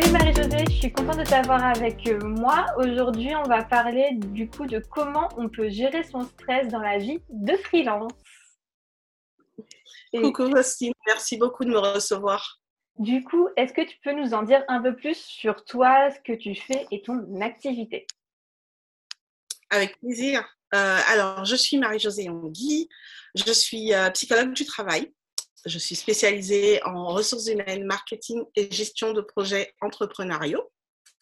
Salut Marie-Josée, je suis contente de t'avoir avec euh, moi. Aujourd'hui, on va parler du coup de comment on peut gérer son stress dans la vie de freelance. Coucou Faustine, merci beaucoup de me recevoir. Du coup, est-ce que tu peux nous en dire un peu plus sur toi, ce que tu fais et ton activité? Avec plaisir. Euh, alors, je suis Marie-Josée Yongui, je suis euh, psychologue du travail. Je suis spécialisée en ressources humaines, marketing et gestion de projets entrepreneuriaux.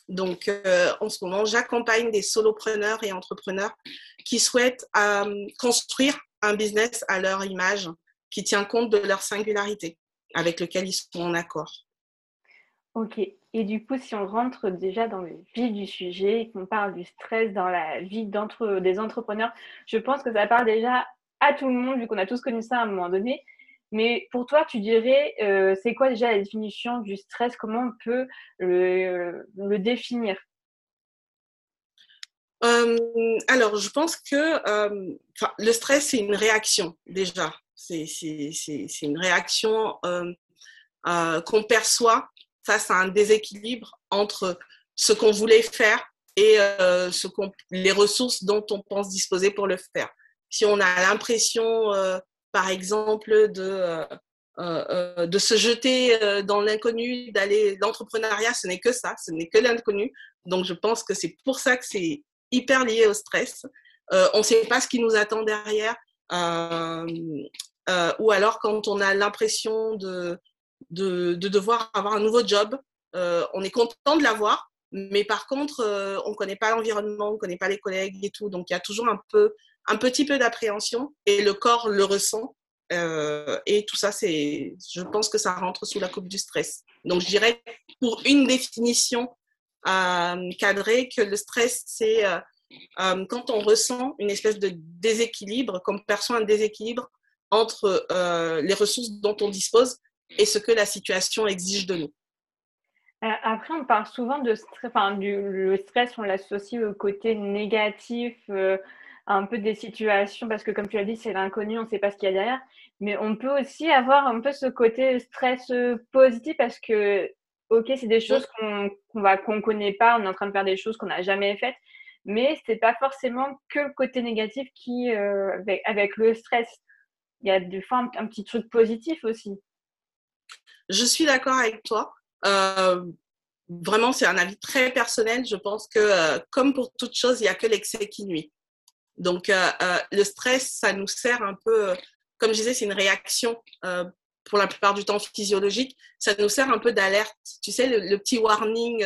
Donc, euh, en ce moment, j'accompagne des solopreneurs et entrepreneurs qui souhaitent euh, construire un business à leur image, qui tient compte de leur singularité, avec lequel ils sont en accord. Ok. Et du coup, si on rentre déjà dans le vif du sujet et qu'on parle du stress dans la vie des entrepreneurs, je pense que ça parle déjà à tout le monde, vu qu'on a tous connu ça à un moment donné. Mais pour toi, tu dirais, euh, c'est quoi déjà la définition du stress? Comment on peut le, définir? Alors, je pense que le stress, c'est une réaction déjà. C'est une réaction qu'on perçoit face à un déséquilibre entre ce qu'on voulait faire et les ressources dont on pense disposer pour le faire. Si on a l'impression par exemple, de, euh, euh, euh, se jeter dans l'inconnu, d'aller. L'entrepreneuriat, ce n'est que ça, ce n'est que l'inconnu. Donc, je pense que c'est pour ça que c'est hyper lié au stress. on ne sait pas ce qui nous attend derrière. ou alors, quand on a l'impression de, de, de, devoir avoir un nouveau job, on est content de l'avoir, mais par contre, on ne connaît pas l'environnement, on ne connaît pas les collègues et tout. Donc, il y a toujours un peu un petit peu d'appréhension et le corps le ressent. Euh, et tout ça, c'est, je pense que ça rentre sous la coupe du stress. Donc, je dirais pour une définition euh, cadrée que le stress, c'est euh, quand on ressent une espèce de déséquilibre, qu'on perçoit un déséquilibre entre les ressources dont on dispose et ce que la situation exige de nous. Après, on parle souvent de stress, enfin, du, le stress, on l'associe au côté négatif, un peu des situations, parce que comme tu l'as dit, c'est l'inconnu, on ne sait pas ce qu'il y a derrière. Mais on peut aussi avoir un peu ce côté stress positif parce que, ok, c'est des choses qu'on qu'on qu'on connaît pas, on est en train de faire des choses qu'on n'a jamais faites, mais c'est pas forcément que le côté négatif qui, euh, avec, avec, le stress. Il y a des fois un, petit truc positif aussi. Je suis d'accord avec toi. Euh, vraiment, c'est un avis très personnel. Je pense que, euh, comme pour toute chose, il n'y a que l'excès qui nuit. Donc, euh, euh, le stress, ça nous sert un peu, comme je disais, c'est une réaction euh, pour la plupart du temps physiologique. Ça nous sert un peu d'alerte. Tu sais, le, petit warning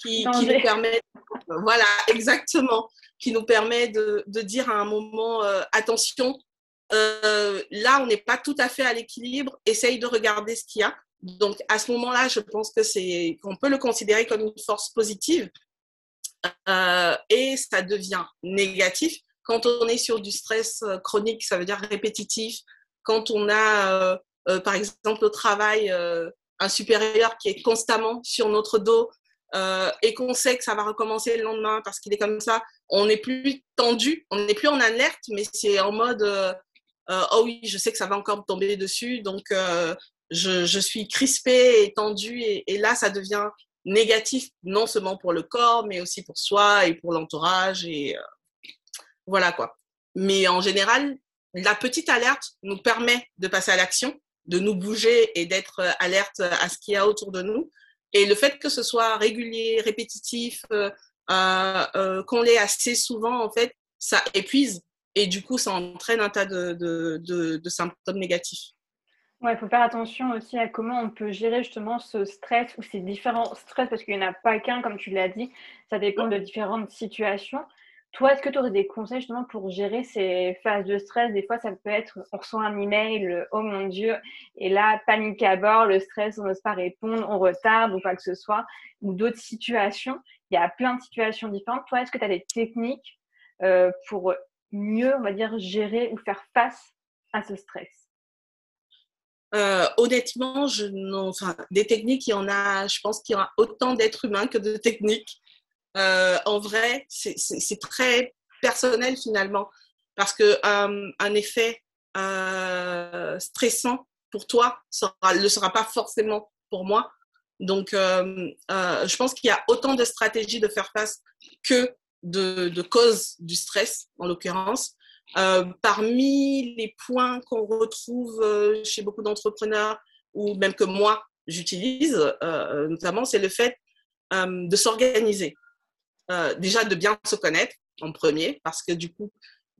qui, qui, nous permet, voilà, exactement, qui nous permet de, de dire à un moment, attention, là, on n'est pas tout à fait à l'équilibre, essaye de regarder ce qu'il y a. Donc, à ce moment-là, je pense que c'est, qu'on peut le considérer comme une force positive. et ça devient négatif quand on est sur du stress euh, chronique, ça veut dire répétitif. Quand on a, euh, euh, par exemple, au travail, un supérieur qui est constamment sur notre dos et qu'on sait que ça va recommencer le lendemain parce qu'il est comme ça, on n'est plus tendu, on n'est plus en alerte, mais c'est en mode oh oui, je sais que ça va encore me tomber dessus, donc je, je, suis crispée et tendue, et, et, là, ça devient négatif, non seulement pour le corps, mais aussi pour soi et pour l'entourage. Et, voilà quoi. Mais en général, la petite alerte nous permet de passer à l'action, de nous bouger et d'être euh, alerte à ce qu'il y a autour de nous. Et le fait que ce soit régulier, répétitif, euh, euh, qu'on l'ait assez souvent, en fait, ça épuise et du coup, ça entraîne un tas de, de symptômes négatifs. Ouais, il faut faire attention aussi à comment on peut gérer justement ce stress ou ces différents stress, parce qu'il n'y en a pas qu'un, comme tu l'as dit, ça dépend de différentes situations. Toi, est-ce que tu aurais des conseils justement pour gérer ces phases de stress? Des fois, ça peut être, on reçoit un email, oh mon Dieu, et là, panique à bord, le stress, on n'ose pas répondre, on retarde ou quoi que ce soit, ou d'autres situations. Il y a plein de situations différentes. Toi, est-ce que tu as des techniques euh, pour mieux, on va dire, gérer ou faire face à ce stress? Euh, honnêtement, je, enfin, des techniques, il y en a, je pense qu'il y aura autant d'êtres humains que de techniques. Euh, en vrai, c'est très personnel finalement, parce que euh, un effet euh, stressant pour toi ne le sera pas forcément pour moi. Donc, je pense qu'il y a autant de stratégies de faire face que de, de causes du stress, en l'occurrence. parmi les points qu'on retrouve chez beaucoup d'entrepreneurs, ou même que moi, j'utilise, notamment, c'est le fait de s'organiser. Déjà, de bien se connaître en premier, parce que du coup,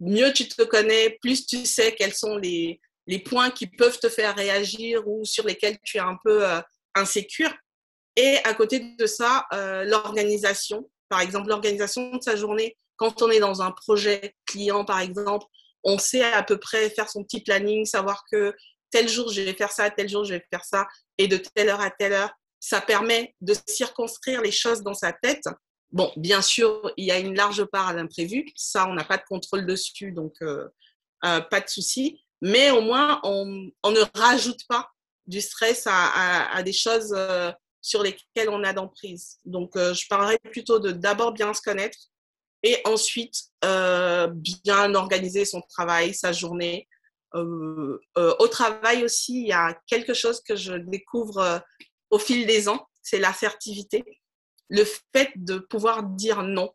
mieux tu te connais, plus tu sais quels sont les, les points qui peuvent te faire réagir ou sur lesquels tu es un peu euh, insécure. Et à côté de ça, euh, l'organisation. Par exemple, l'organisation de sa journée. Quand on est dans un projet client, par exemple, on sait à peu près faire son petit planning, savoir que tel jour je vais faire ça, tel jour je vais faire ça, et de telle heure à telle heure. Ça permet de circonscrire les choses dans sa tête Bon, bien sûr, il y a une large part à l'imprévu. Ça, on n'a pas de contrôle dessus, donc euh, euh, pas de souci. Mais au moins, on, ne rajoute pas du stress à, des choses euh, sur lesquelles on a d'emprise. Donc, je parlerais plutôt de d'abord bien se connaître et ensuite bien organiser son travail, sa journée. au travail aussi, il y a quelque chose que je découvre au fil des ans, c'est l'assertivité le fait de pouvoir dire non,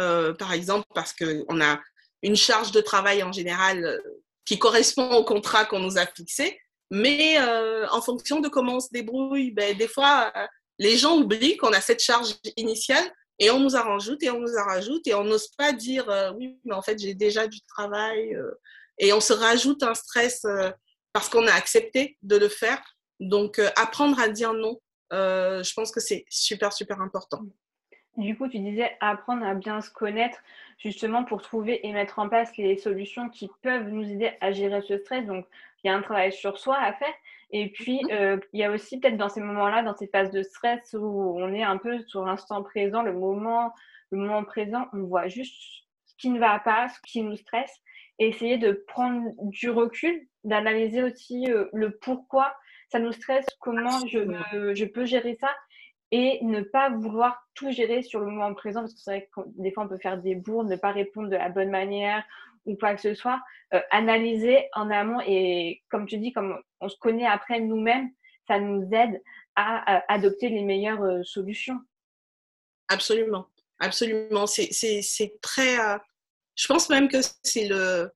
euh, par exemple, parce qu'on a une charge de travail en général euh, qui correspond au contrat qu'on nous a fixé, mais euh, en fonction de comment on se débrouille, ben, des fois, les gens oublient qu'on a cette charge initiale et on nous en rajoute et on nous en rajoute et on n'ose pas dire oui, mais en fait, j'ai déjà du travail et on se rajoute un stress parce qu'on a accepté de le faire. Donc, apprendre à dire non, euh, je pense que c'est super, super important. Du coup, tu disais apprendre à bien se connaître, justement pour trouver et mettre en place les solutions qui peuvent nous aider à gérer ce stress. Donc, il y a un travail sur soi à faire. Et puis, mhm. euh, il y a aussi peut-être dans ces moments-là, dans ces phases de stress où on est un peu sur l'instant présent, le moment, le moment présent, on voit juste ce qui ne va pas, ce qui nous stresse, et essayer de prendre du recul, d'analyser aussi euh, le pourquoi ça nous stresse, comment je, je, peux gérer ça et ne pas vouloir tout gérer sur le moment présent parce que c'est vrai que des fois on peut faire des bourdes, ne pas répondre de la bonne manière ou quoi que ce soit. Euh, analyser en amont et comme tu dis, comme on se connaît après nous-mêmes, ça nous aide à, adopter les meilleures euh, solutions. Absolument, absolument. C'est très. Euh, je pense même que c'est le,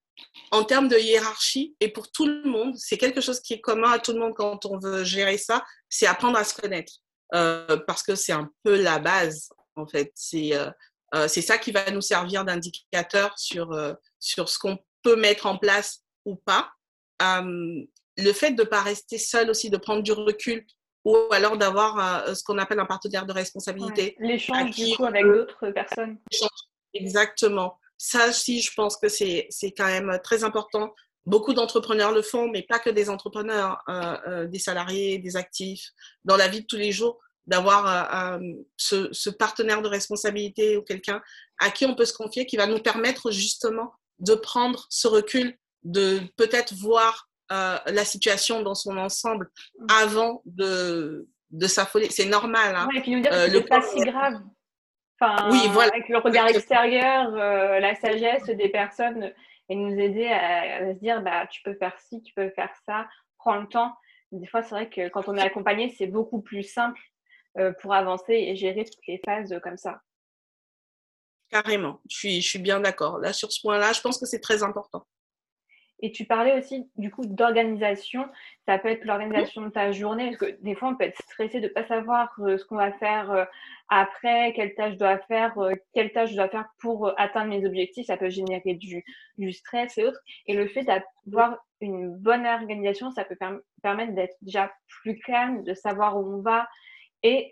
en termes de hiérarchie et pour tout le monde, c'est quelque chose qui est commun à tout le monde quand on veut gérer ça, c'est apprendre à se connaître. Euh, parce que c'est un peu la base, en fait. C'est euh, euh, ça qui va nous servir d'indicateur sur, sur ce qu'on peut mettre en place ou pas. le fait de ne pas rester seul aussi, de prendre du recul ou alors d'avoir ce qu'on appelle un partenaire de responsabilité. L'échange du coup avec d'autres personnes. Exactement. Ça aussi, je pense que c'est quand même très important. Beaucoup d'entrepreneurs le font, mais pas que des entrepreneurs, euh, euh, des salariés, des actifs, dans la vie de tous les jours, d'avoir euh, ce, partenaire de responsabilité ou quelqu'un à qui on peut se confier, qui va nous permettre justement de prendre ce recul, de peut-être voir la situation dans son ensemble mmh. avant de, de s'affoler. C'est normal. Hein. et puis nous dire que c'est pas si grave oui, voilà. Avec le regard extérieur, euh, la sagesse des personnes et nous aider à, se dire bah, tu peux faire ci, tu peux faire ça, prends le temps. Des fois, c'est vrai que quand on est accompagné, c'est beaucoup plus simple euh, pour avancer et gérer toutes les phases comme ça. Carrément, je suis, je suis bien d'accord. Là, sur ce point-là, je pense que c'est très important. Et tu parlais aussi du coup d'organisation. Ça peut être l'organisation de ta journée, parce que des fois on peut être stressé de ne pas savoir euh, ce qu'on va faire euh, après, quelle tâche je dois faire, euh, quelle tâche je dois faire pour atteindre mes objectifs. Ça peut générer du, du stress et autres. Et le fait d'avoir une bonne organisation, ça peut permettre d'être déjà plus calme, de savoir où on va et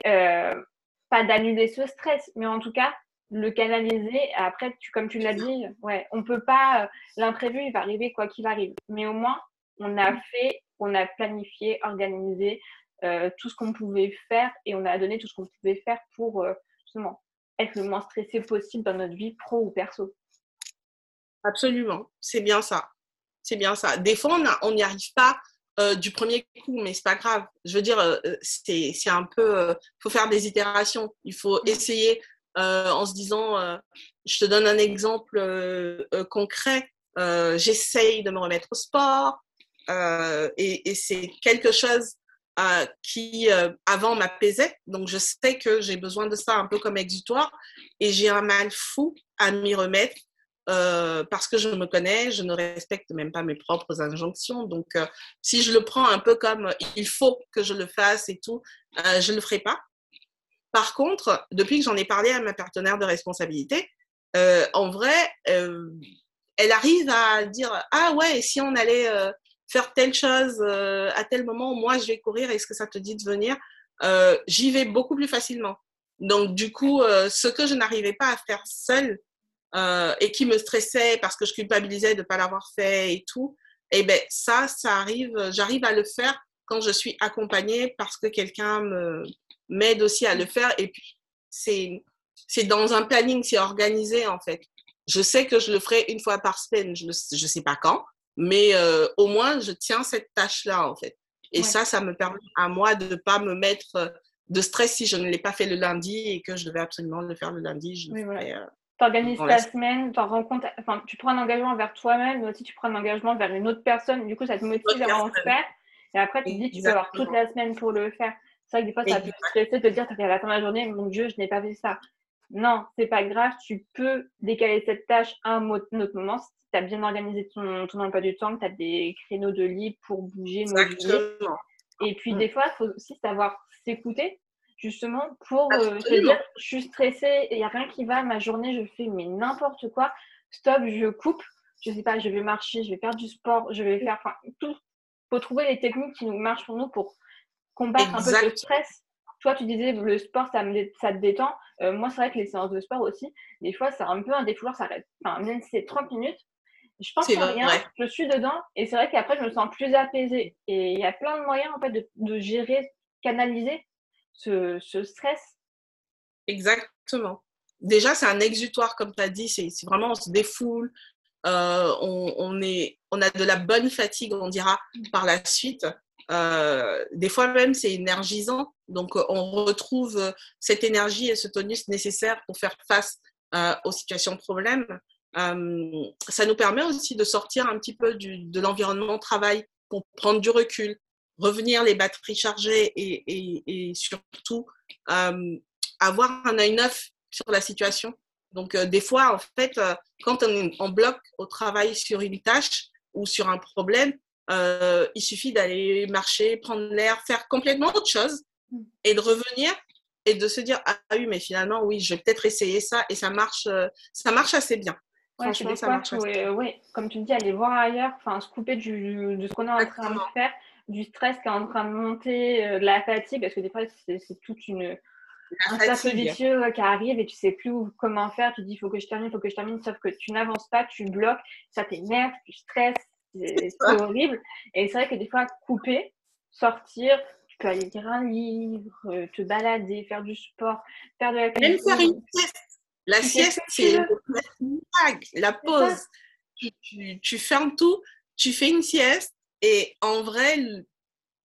pas d'annuler ce stress, mais en tout cas le canaliser. Après, tu, comme tu l'as dit, ouais, on peut pas, euh, l'imprévu, il va arriver quoi qu'il arrive. Mais au moins, on a fait, on a planifié, organisé euh, tout ce qu'on pouvait faire et on a donné tout ce qu'on pouvait faire pour euh, justement être le moins stressé possible dans notre vie pro ou perso. Absolument, c'est bien ça. C'est bien ça. Des fois, on n'y arrive pas du premier coup, mais c'est pas grave. Je veux dire, c'est un peu, il faut faire des itérations. Il faut mmh. essayer euh, en se disant, euh, je te donne un exemple euh, concret, j'essaye de me remettre au sport et, c'est quelque chose qui avant m'apaisait. Donc je sais que j'ai besoin de ça un peu comme exutoire et j'ai un mal fou à m'y remettre parce que je me connais, je ne respecte même pas mes propres injonctions. Donc si je le prends un peu comme il faut que je le fasse et tout, je ne le ferai pas. Par contre, depuis que j'en ai parlé à ma partenaire de responsabilité, en vrai, elle arrive à dire ah ouais, si on allait euh, faire telle chose euh, à tel moment, moi je vais courir, est-ce que ça te dit de venir? Euh, J'y vais beaucoup plus facilement. Donc du coup, ce que je n'arrivais pas à faire seule et qui me stressait parce que je culpabilisais de ne pas l'avoir fait et tout, et eh ben ça, ça arrive, j'arrive à le faire quand je suis accompagnée parce que quelqu'un m'aide aussi à le faire et puis c'est c'est dans un planning, c'est organisé en fait. Je sais que je le ferai une fois par semaine, je ne sais pas quand, mais euh, au moins, je tiens cette tâche-là, en fait. Et ça, ça me permet à moi de ne pas me mettre euh, de stress si je ne l'ai pas fait le lundi et que je devais absolument le faire le lundi. Je oui, euh, tu organises ta semaine, enfin, tu prends un engagement vers toi-même, mais aussi tu prends un engagement vers une autre personne. Du coup, ça te motive à en faire. Et après, tu te dis, tu peux avoir toute la semaine pour le faire. C'est vrai que des fois, ça peut stresser de te dire, tu à la fin de la journée, mon Dieu, je n'ai pas fait ça non, c'est pas grave, tu peux décaler cette tâche à un autre moment si tu as bien organisé ton, ton emploi du temps, que tu as des créneaux de libre pour bouger, Exactement. Et puis, mm. des fois, il faut aussi savoir s'écouter, justement, pour euh, se dire je suis stressée, il n'y a rien qui va, ma journée, je fais mais n'importe quoi, stop, je coupe, je sais pas, je vais marcher, je vais faire du sport, je vais faire, enfin, tout. Il faut trouver les techniques qui nous marchent pour nous pour combattre un peu le stress toi, tu disais le sport, ça, me, ça te détend. Euh, moi, c'est vrai que les séances de sport aussi, des fois, c'est un peu un défouloir, ça reste. Enfin, même si c'est 30 minutes, je pense à rien, je suis dedans. Et c'est vrai qu'après, je me sens plus apaisée. Et il y a plein de moyens, en fait, de, de gérer, canaliser ce, ce stress. Exactement. Déjà, c'est un exutoire, comme tu as dit. C'est vraiment, on se défoule. Euh, on, on, est, on a de la bonne fatigue, on dira, par la suite. Euh, des fois même, c'est énergisant. Donc, euh, on retrouve euh, cette énergie et ce tonus nécessaire pour faire face aux situations de problème. ça nous permet aussi de sortir un petit peu de l'environnement travail pour prendre du recul, revenir les batteries chargées et surtout avoir un œil neuf sur la situation. Donc, des fois, en fait, quand on, on bloque au travail sur une tâche ou sur un problème, euh, il suffit d'aller marcher, prendre l'air, faire complètement autre chose mm. et de revenir et de se dire ah oui mais finalement oui je vais peut-être essayer ça et ça marche euh, ça marche assez bien. Franchement ça marche. oui, comme tu dis aller voir ailleurs, enfin se couper du, de ce qu'on est en train de faire, du stress qui est en train de monter, euh, de la fatigue parce que des fois c'est toute une un cercle vicieux qui arrive et tu sais plus comment faire, tu dis il faut que je termine, il faut que je termine, sauf que tu n'avances pas, tu bloques, ça t'énerve, tu stresses, c'est horrible. Et c'est vrai que des fois, couper, sortir, tu peux aller lire un livre, euh, te balader, faire du sport, faire de la Même faire une sieste. La sieste, c'est la pause. Tu, tu, fermes tout, tu fais une sieste et en vrai,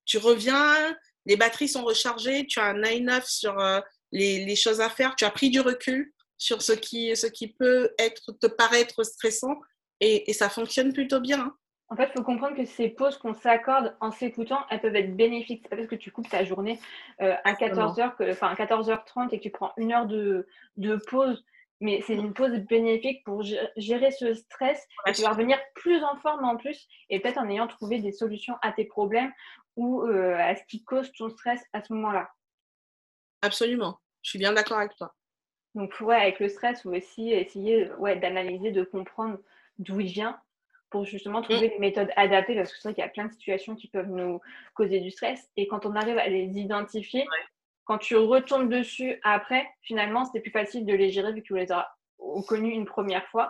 tu reviens, les batteries sont rechargées, tu as un eye neuf sur euh, les, les, choses à faire, tu as pris du recul sur ce qui, ce qui peut être, te paraître stressant et, et ça fonctionne plutôt bien. En fait, il faut comprendre que ces pauses qu'on s'accorde en s'écoutant, elles peuvent être bénéfiques. C'est pas parce que tu coupes ta journée euh, à 14h, enfin 14h30 et que tu prends une heure de, de pause, mais c'est une pause bénéfique pour gérer ce stress et tu vas revenir plus en forme en plus et peut-être en ayant trouvé des solutions à tes problèmes ou euh, à ce qui cause ton stress à ce moment-là. Absolument, je suis bien d'accord avec toi. Donc, ouais, avec le stress, faut aussi essayer ouais, d'analyser, de comprendre d'où il vient pour justement mm. trouver des méthodes adaptées parce que c'est vrai qu'il y a plein de situations qui peuvent nous causer du stress et quand on arrive à les identifier, quand tu retournes dessus après, finalement, c'est plus facile de les gérer vu que tu les as connus une première fois.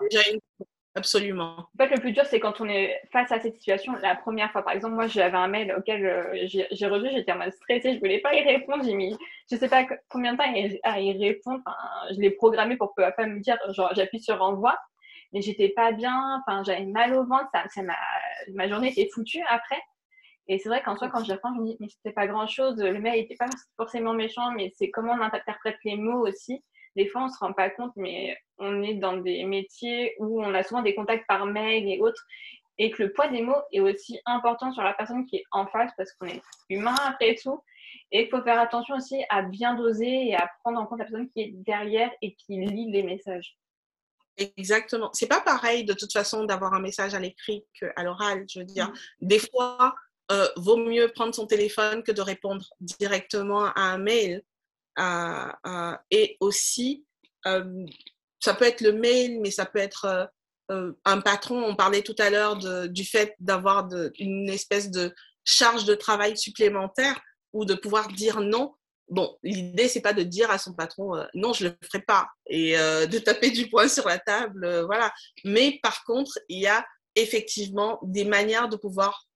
Absolument. En fait, le plus dur, c'est quand on est face à cette situation la première fois. Par exemple, moi, j'avais un mail auquel euh, j'ai reçu, j'étais en mode stressée, je voulais pas y répondre. J'ai mis, je sais pas combien de temps à y répondre. je l'ai programmé pour pas me dire, genre, j'appuie sur envoi mais j'étais pas bien, enfin, j'avais mal au ventre, ça, ça ma, ma journée était foutue après. Et c'est vrai qu'en soi, quand j'y repense, je me dis, mais c'était pas grand chose, le mail n'était pas forcément méchant, mais c'est comment on interprète les mots aussi. Des fois, on se rend pas compte, mais on est dans des métiers où on a souvent des contacts par mail et autres. et que le poids des mots est aussi important sur la personne qui est en face parce qu'on est humain après tout. Et il faut faire attention aussi à bien doser et à prendre en compte la personne qui est derrière et qui lit les messages. Exactement. C'est pas pareil de toute façon d'avoir un message à l'écrit qu'à l'oral. Je veux dire, mm. des fois, euh, vaut mieux prendre son téléphone que de répondre directement à un mail. Euh, euh, et aussi, ça peut être le mail, mais ça peut être un patron. On parlait tout à l'heure du fait d'avoir une espèce de charge de travail supplémentaire ou de pouvoir dire non. Bon, l'idée, c'est pas de dire à son patron non, je le ferai pas et de taper du poing sur la table, voilà. Mais par contre, il y a effectivement des manières de pouvoir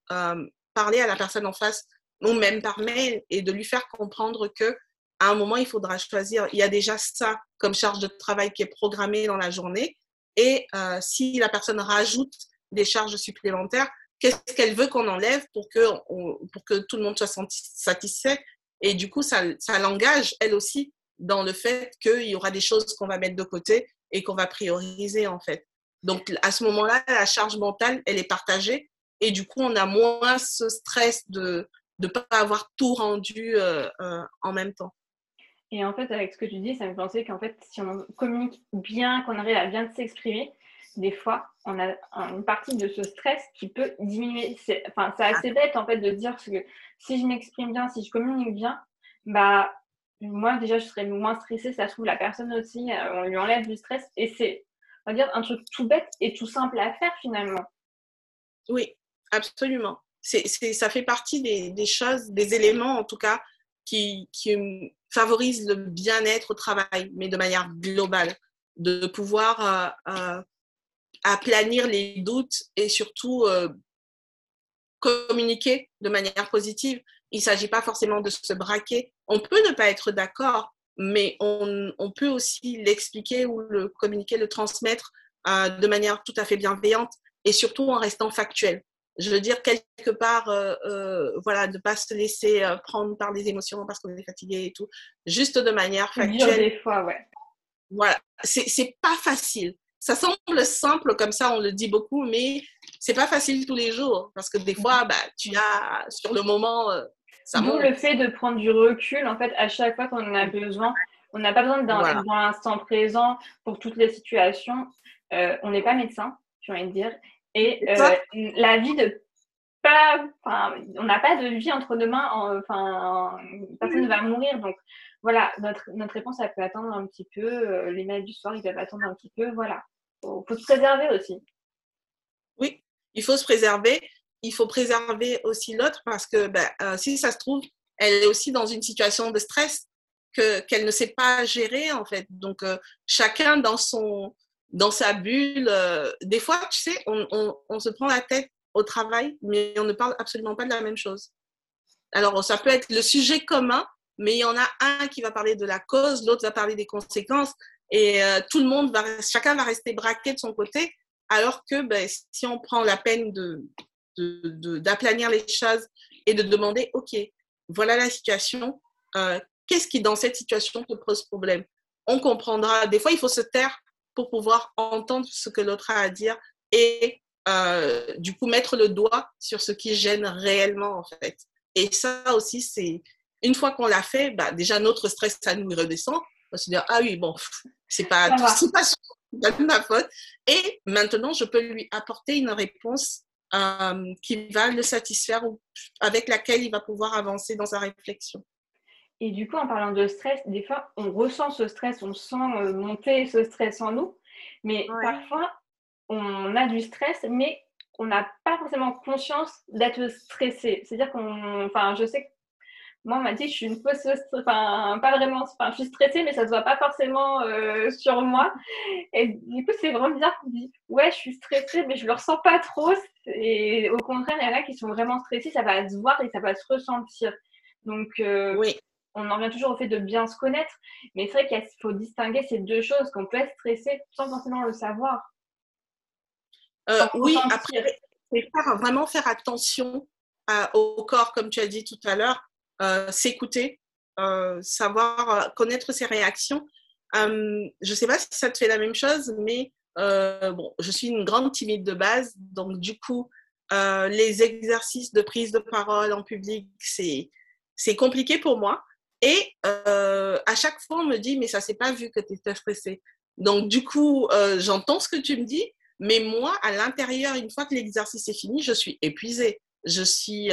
parler à la personne en face ou même par mail et de lui faire comprendre que à un moment, il faudra choisir. Il y a déjà ça comme charge de travail qui est programmée dans la journée. Et euh, si la personne rajoute des charges supplémentaires, qu'est-ce qu'elle veut qu'on enlève pour que tout le monde soit satisfait? Et du coup, ça, ça l'engage, elle aussi, dans le fait qu'il y aura des choses qu'on va mettre de côté et qu'on va prioriser, en fait. Donc, à ce moment-là, la charge mentale, elle est partagée. Et du coup, on a moins ce stress de ne pas avoir tout rendu euh, euh, en même temps. Et en fait, avec ce que tu dis, ça me pensait qu'en fait, si on communique bien, qu'on arrive à bien s'exprimer, des fois, on a une partie de ce stress qui peut diminuer. C'est, enfin, c'est assez bête en fait de dire que si je m'exprime bien, si je communique bien, bah moi déjà je serais moins stressée. Ça se trouve la personne aussi, euh, on lui enlève du stress et c'est, on va dire, un truc tout bête et tout simple à faire finalement. Oui, absolument. C'est, ça fait partie des, des, choses, des éléments en tout cas qui, qui favorisent le bien-être au travail, mais de manière globale, de pouvoir euh, euh, aplanir les doutes et surtout euh, communiquer de manière positive. Il ne s'agit pas forcément de se braquer. On peut ne pas être d'accord, mais on, on, peut aussi l'expliquer ou le communiquer, le transmettre de manière tout à fait bienveillante et surtout en restant factuel je veux dire, quelque part, euh, euh, voilà, de ne pas se laisser euh, prendre par les émotions parce qu'on est fatigué et tout, juste de manière factuelle. des fois, ouais. Voilà, c'est pas facile. Ça semble simple comme ça, on le dit beaucoup, mais c'est pas facile tous les jours parce que des fois, bah, tu as sur le moment. ça D'où le fait de prendre du recul, en fait, à chaque fois qu'on en a besoin. On n'a pas besoin d'un instant présent pour toutes les situations. on n'est pas médecin, j'ai envie de dire. Et euh, la vie de pas, on n'a pas de vie entre deux mains, enfin, personne ne va mourir. Donc voilà, notre, notre réponse, elle peut attendre un petit peu. Euh, les mails du soir, ils peuvent attendre un petit peu. Voilà, il faut, se préserver aussi. Oui, il faut se préserver. Il faut préserver aussi l'autre parce que ben, euh, si ça se trouve, elle est aussi dans une situation de stress qu'elle ne sait pas gérer en fait. Donc chacun dans son dans sa bulle. Euh, des fois, tu sais, on, se prend la tête au travail, mais on ne parle absolument pas de la même chose. Alors, ça peut être le sujet commun, mais il y en a un qui va parler de la cause, l'autre va parler des conséquences, et euh, tout le monde va, chacun va rester braqué de son côté, alors que ben, si on prend la peine de, d'aplanir les choses et de demander, OK, voilà la situation, euh, qu'est-ce qui dans cette situation te pose problème? On comprendra. Des fois, il faut se taire pour pouvoir entendre ce que l'autre a à dire et euh, du coup mettre le doigt sur ce qui gêne réellement en fait. Et ça aussi, c'est une fois qu'on l'a fait, bah, déjà notre stress, ça nous redescend. On va se dire, ah oui, bon, c'est pas, c'est pas, pas ma faute. Et maintenant, je peux lui apporter une réponse euh, qui va le satisfaire ou avec laquelle il va pouvoir avancer dans sa réflexion. Et du coup, en parlant de stress, des fois, on ressent ce stress, on sent euh, monter ce stress en nous, mais parfois, on a du stress, mais on n'a pas forcément conscience d'être stressé. C'est-à-dire qu'on, enfin, je sais que moi, on m'a dit, je suis une fausse, enfin, pas vraiment, enfin, je suis stressée, mais ça se voit pas forcément euh, sur moi. Et du coup, c'est vraiment bizarre qu'on dit, ouais, je suis stressée, mais je le ressens pas trop. Et au contraire, il y en a qui sont vraiment stressés, ça va se voir et ça va se ressentir. Donc, euh, oui on en revient toujours au fait de bien se connaître, mais c'est vrai qu'il faut distinguer ces deux choses, qu'on peut être stressé sans forcément le savoir. Euh, oui, après, c'est vraiment faire attention au corps, comme tu as dit tout à l'heure, s'écouter, euh, savoir connaître ses réactions. je ne sais pas si ça te fait la même chose, mais bon, je suis une grande timide de base, donc du coup, les exercices de prise de parole en public, c'est compliqué pour moi. Et à chaque fois, on me dit, mais ça s'est pas vu que tu étais stressée. Donc, du coup, j'entends ce que tu me dis, mais moi, à l'intérieur, une fois que l'exercice est fini, je suis épuisée. Je suis,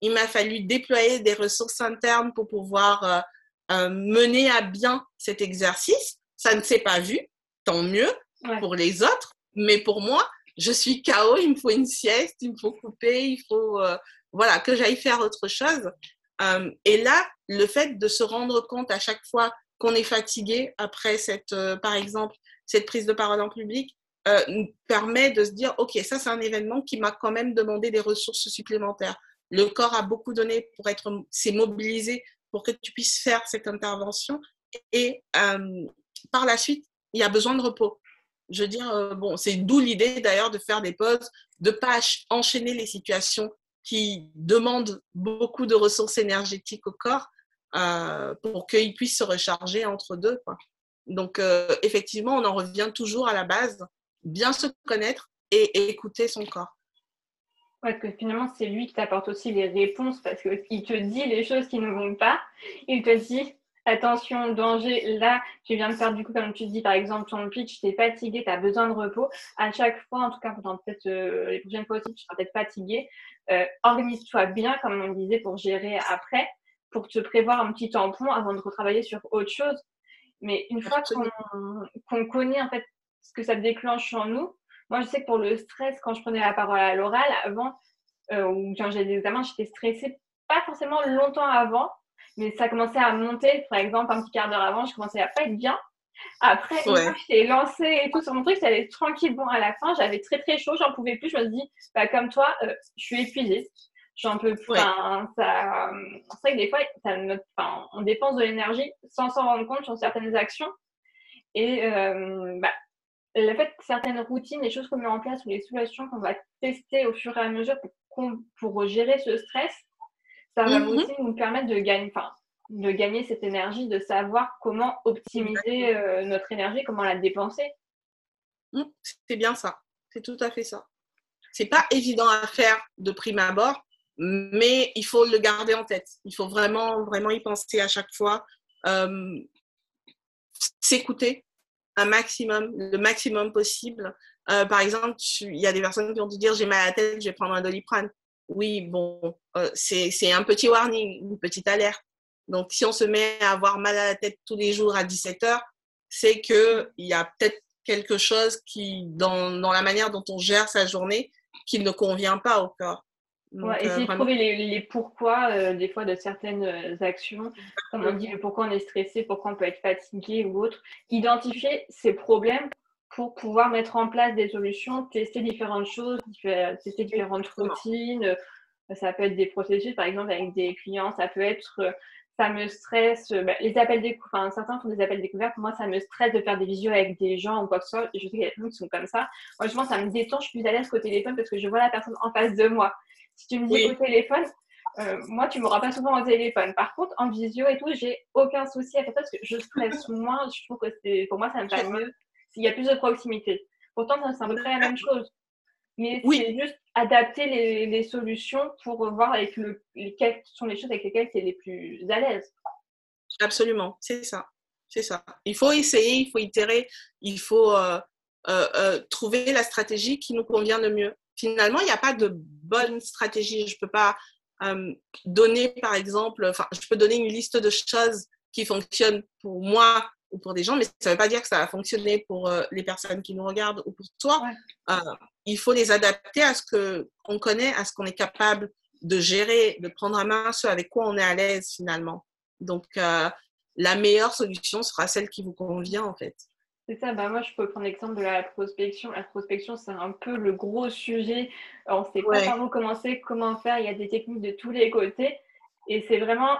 il m'a fallu déployer des ressources internes pour pouvoir mener à bien cet exercice. Ça ne s'est pas vu, tant mieux pour les autres, mais pour moi, je suis KO, il me faut une sieste, il me faut couper, il faut voilà que j'aille faire autre chose. et là, le fait de se rendre compte à chaque fois qu'on est fatigué après cette, par exemple, cette prise de parole en public, euh, nous permet de se dire, OK, ça c'est un événement qui m'a quand même demandé des ressources supplémentaires. Le corps a beaucoup donné pour être, s'est mobilisé pour que tu puisses faire cette intervention. Et euh, par la suite, il y a besoin de repos. Je veux dire, euh, bon, c'est d'où l'idée d'ailleurs de faire des pauses, de pas enchaîner les situations qui demandent beaucoup de ressources énergétiques au corps pour qu'il puisse se recharger entre deux. Donc, effectivement, on en revient toujours à la base bien se connaître et, écouter son corps. Ouais, que finalement, c'est lui qui t'apporte aussi les réponses parce qu'il te dit les choses qui ne vont pas. Il te dit attention, danger, là, tu viens de faire du coup, comme tu dis, par exemple, ton pitch, tu es fatigué, tu as besoin de repos. À chaque fois, en tout cas, peut-être euh, les prochaines fois aussi, tu seras peut-être fatigué. Euh, organise-toi bien, comme on disait, pour gérer après, pour te prévoir un petit tampon avant de retravailler sur autre chose. Mais une fois qu'on connaît en fait ce que ça déclenche en nous. Moi, je sais que pour le stress, quand je prenais la parole à l'oral, avant, euh, ou quand j'avais des examens, j'étais stressée, pas forcément longtemps avant, mais ça commençait à monter. Par exemple, un petit quart d'heure avant, je commençais à pas être bien. Après, une que j'étais lancée et tout sur mon truc, ça allait tranquille. Bon, à la fin, j'avais très très chaud, j'en pouvais plus. Je me suis dit, bah, comme toi, euh, je suis épuisée. J'en peux plus. ça, c'est vrai que des fois, ça, on dépense de l'énergie sans s'en rendre compte sur certaines actions. Et euh, bah, le fait que certaines routines, les choses qu'on met en place ou les solutions qu'on va tester au fur et à mesure pour, pour gérer ce stress, ça va mhm. aussi nous permettre de gagner, enfin, de gagner cette énergie, de savoir comment optimiser euh, notre énergie, comment la dépenser. Mmh, c'est bien ça, c'est tout à fait ça. C'est pas évident à faire de prime abord, mais il faut le garder en tête. Il faut vraiment, vraiment y penser à chaque fois. Euh, s'écouter, maximum, le maximum possible. Euh, par exemple, il y a des personnes qui vont te dire j'ai mal à la tête, je vais prendre un doliprane. Oui, bon, euh, c'est un petit warning, une petite alerte. Donc, si on se met à avoir mal à la tête tous les jours à 17 heures, c'est qu'il y a peut-être quelque chose qui, dans, dans, la manière dont on gère sa journée, qui ne convient pas au corps essayer de trouver les, pourquoi euh, des fois de certaines euh, actions, comme on dit pourquoi on est stressé, pourquoi on peut être fatigué ou autre. Identifier ces problèmes pour pouvoir mettre en place des solutions, tester différentes choses, tester différentes routines. Ça peut être des processus, par exemple avec des clients, ça peut être euh, ça me stresse, bah, les appels découvertes, enfin, certains font des appels découvertes, moi ça me stresse de faire des visios avec des gens ou quoi que ce soit, je sais qu'il y a des gens qui sont comme ça. Moi je pense ça me détend, je suis plus à l'aise qu'au téléphone parce que je vois la personne en face de moi. Si tu me dis au téléphone, euh, moi, tu ne m'auras pas souvent au téléphone. Par contre, en visio et tout, j'ai aucun souci à faire ça parce que je stresse moins. Je trouve que c'est, pour moi, ça me va mieux s'il y a plus de proximité. Pourtant, c'est un peu près la même chose. Mais c'est juste adapter les, solutions pour voir avec le, lesquelles sont les choses avec lesquelles tu es les plus à l'aise. Absolument, c'est ça. C'est ça. Il faut essayer, il faut itérer, il faut euh, euh, trouver la stratégie qui nous convient le mieux finalement, il n'y a pas de bonne stratégie. Je ne peux pas euh, donner, par exemple, enfin, je peux donner une liste de choses qui fonctionnent pour moi ou pour des gens, mais ça ne veut pas dire que ça va fonctionner pour euh, les personnes qui nous regardent ou pour toi. Euh, il faut les adapter à ce qu'on connaît, à ce qu'on est capable de gérer, de prendre à main ce avec quoi on est à l'aise finalement. Donc, la meilleure solution sera celle qui vous convient en fait. C'est ça, bah moi je peux prendre l'exemple de la prospection. La prospection, c'est un peu le gros sujet. On ne sait pas comment commencer, comment faire. Il y a des techniques de tous les côtés. Et c'est vraiment,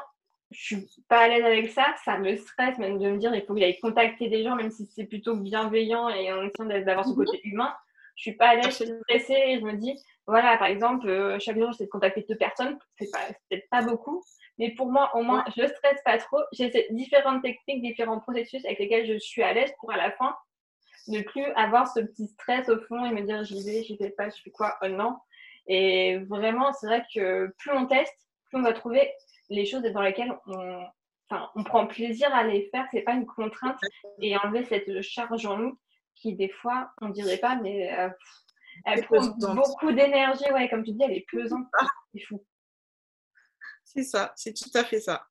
je suis pas à l'aise avec ça. Ça me stresse même de me dire il faut qu'il aille contacter des gens, même si c'est plutôt bienveillant et en essayant d'avoir ce mhm. côté humain. Je suis pas à l'aise, je suis stressée et je me dis, voilà, par exemple, euh, chaque jour j'essaie de contacter deux personnes. C'est peut-être pas beaucoup, mais pour moi, au moins, je ne stresse pas trop. J'ai différentes techniques, différents processus avec lesquels je suis à l'aise pour à la fin ne plus avoir ce petit stress au fond et me dire j'y vais, j'y vais pas, je fais quoi, oh non. Et vraiment, c'est vrai que plus on teste, plus on va trouver les choses dans lesquelles on, enfin, on prend plaisir à les faire, c'est pas une contrainte et enlever cette charge en nous qui des fois, on dirait pas, mais euh, elle prend beaucoup d'énergie, ouais, comme tu dis, elle est pesante, ah. c'est fou. C'est ça, c'est tout à fait ça.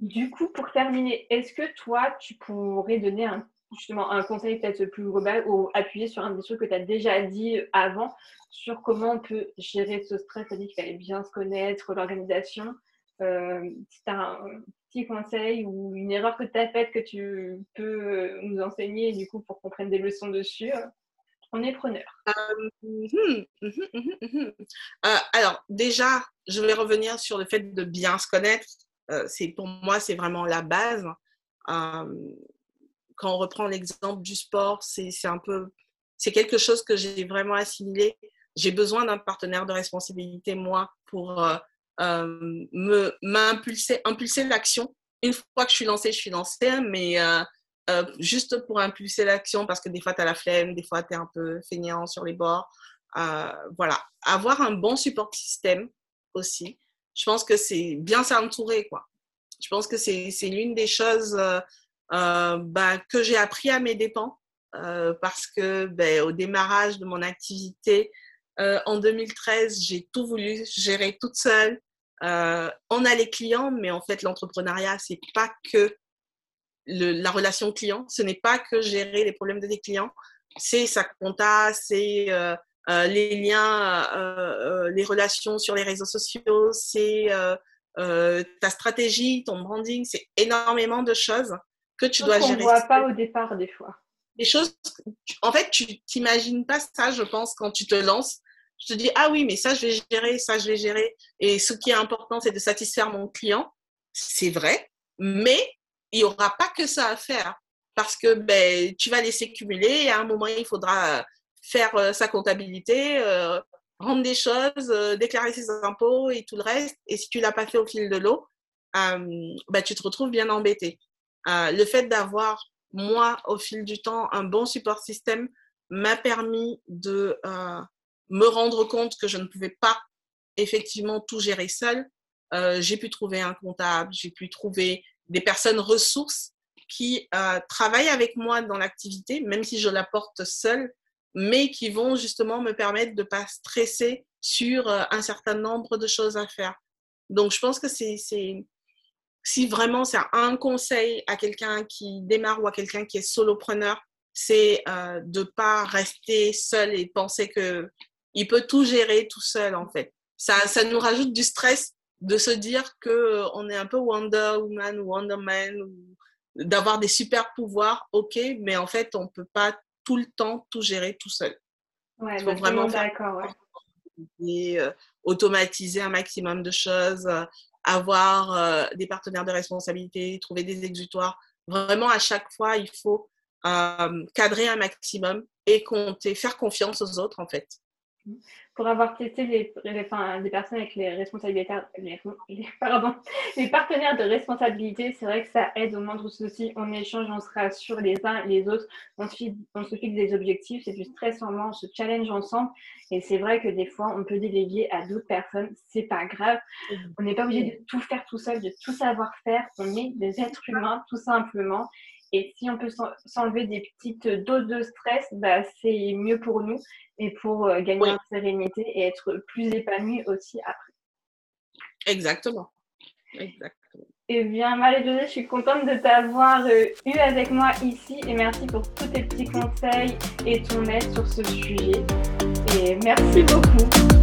Du coup, pour terminer, est-ce que toi, tu pourrais donner un, justement un conseil peut-être plus global ou appuyer sur un des trucs que tu as déjà dit avant sur comment on peut gérer ce stress Tu as dit qu'il fallait bien se connaître, l'organisation. Euh, si tu as un petit conseil ou une erreur que tu as faite que tu peux nous enseigner du coup pour qu'on prenne des leçons dessus, euh, on est preneur. Euh, hum, hum, hum, alors, déjà, je vais revenir sur le fait de bien se connaître. c'est pour moi, c'est vraiment la base quand on reprend l'exemple du sport, c'est quelque chose que j'ai vraiment assimilé. J'ai besoin d'un partenaire de responsabilité, moi, pour euh, euh, m'impulser, impulser l'action. Une fois que je suis lancée, je suis lancée, mais euh, juste pour impulser l'action, parce que des fois, tu as la flemme, des fois, tu es un peu feignant sur les bords. voilà. Avoir un bon support système aussi. Je pense que c'est bien s'entourer, quoi. Je pense que c'est l'une des choses euh, bah, que j'ai appris à mes dépens euh, parce que ben, au démarrage de mon activité euh, en 2013, j'ai tout voulu gérer toute seule. on a les clients, mais en fait, l'entrepreneuriat, c'est pas que la relation client, ce n'est pas que gérer les problèmes des clients, c'est sa compta, c'est les liens, les relations sur les réseaux sociaux, c'est ta stratégie, ton branding, c'est énormément de choses que tu dois gérer. On ne voit pas au départ des fois. Les choses, en fait, tu t'imagines pas ça, je pense, quand tu te lances. Je te dis, ah oui, mais ça, je vais gérer, ça, je vais gérer. Et ce qui est important, c'est de satisfaire mon client. C'est vrai, mais il n'y aura pas que ça à faire parce que ben, tu vas laisser cumuler et à un moment, il faudra faire euh, sa comptabilité, euh, rendre des choses, euh, déclarer ses impôts et tout le reste. Et si tu ne l'as pas fait au fil de l'eau, ben, tu te retrouves bien embêté. Euh, le fait d'avoir, moi, au fil du temps, un bon support système m'a permis de euh, me rendre compte que je ne pouvais pas effectivement tout gérer seul. Euh, j'ai pu trouver un comptable, j'ai pu trouver des personnes ressources qui travaillent avec moi dans l'activité, même si je la porte seule, mais qui vont justement me permettre de ne pas stresser sur un certain nombre de choses à faire. Donc, je pense que c'est si vraiment c'est un conseil à quelqu'un qui démarre ou à quelqu'un qui est solopreneur, c'est euh, de ne pas rester seul et penser qu'il peut tout gérer tout seul en fait. Ça, ça nous rajoute du stress de se dire qu'on est un peu Wonder Woman ou Wonder Man d'avoir des super pouvoirs, ok, mais en fait on ne peut pas tout le temps tout gérer tout seul. Ouais, Il faut vraiment d'accord. Et euh, automatiser un maximum de choses, avoir euh, des partenaires de responsabilité, trouver des exutoires. Vraiment, à chaque fois, il faut euh, cadrer un maximum et compter, faire confiance aux autres, en fait. Mmh pour avoir testé les, des personnes avec les responsabilités, les, pardon, les partenaires de responsabilité, c'est vrai que ça aide au moindre souci. On échange, on se rassure les uns et les autres, on se, fixe, on se fixe des objectifs, c'est du stress en moins, on se challenge ensemble. Et c'est vrai que des fois, on peut déléguer à d'autres personnes, c'est pas grave. On n'est pas obligé de tout faire tout seul, de tout savoir faire. On est des êtres humains, tout simplement. Et si on peut s'enlever des petites doses de stress, bah, c'est mieux pour nous et pour euh, gagner en sérénité et être plus épanoui aussi après. Exactement. Exactement. Eh bien, Marie-Josée, je suis contente de t'avoir euh, eu avec moi ici et merci pour tous tes petits conseils et ton aide sur ce sujet. Et merci beaucoup.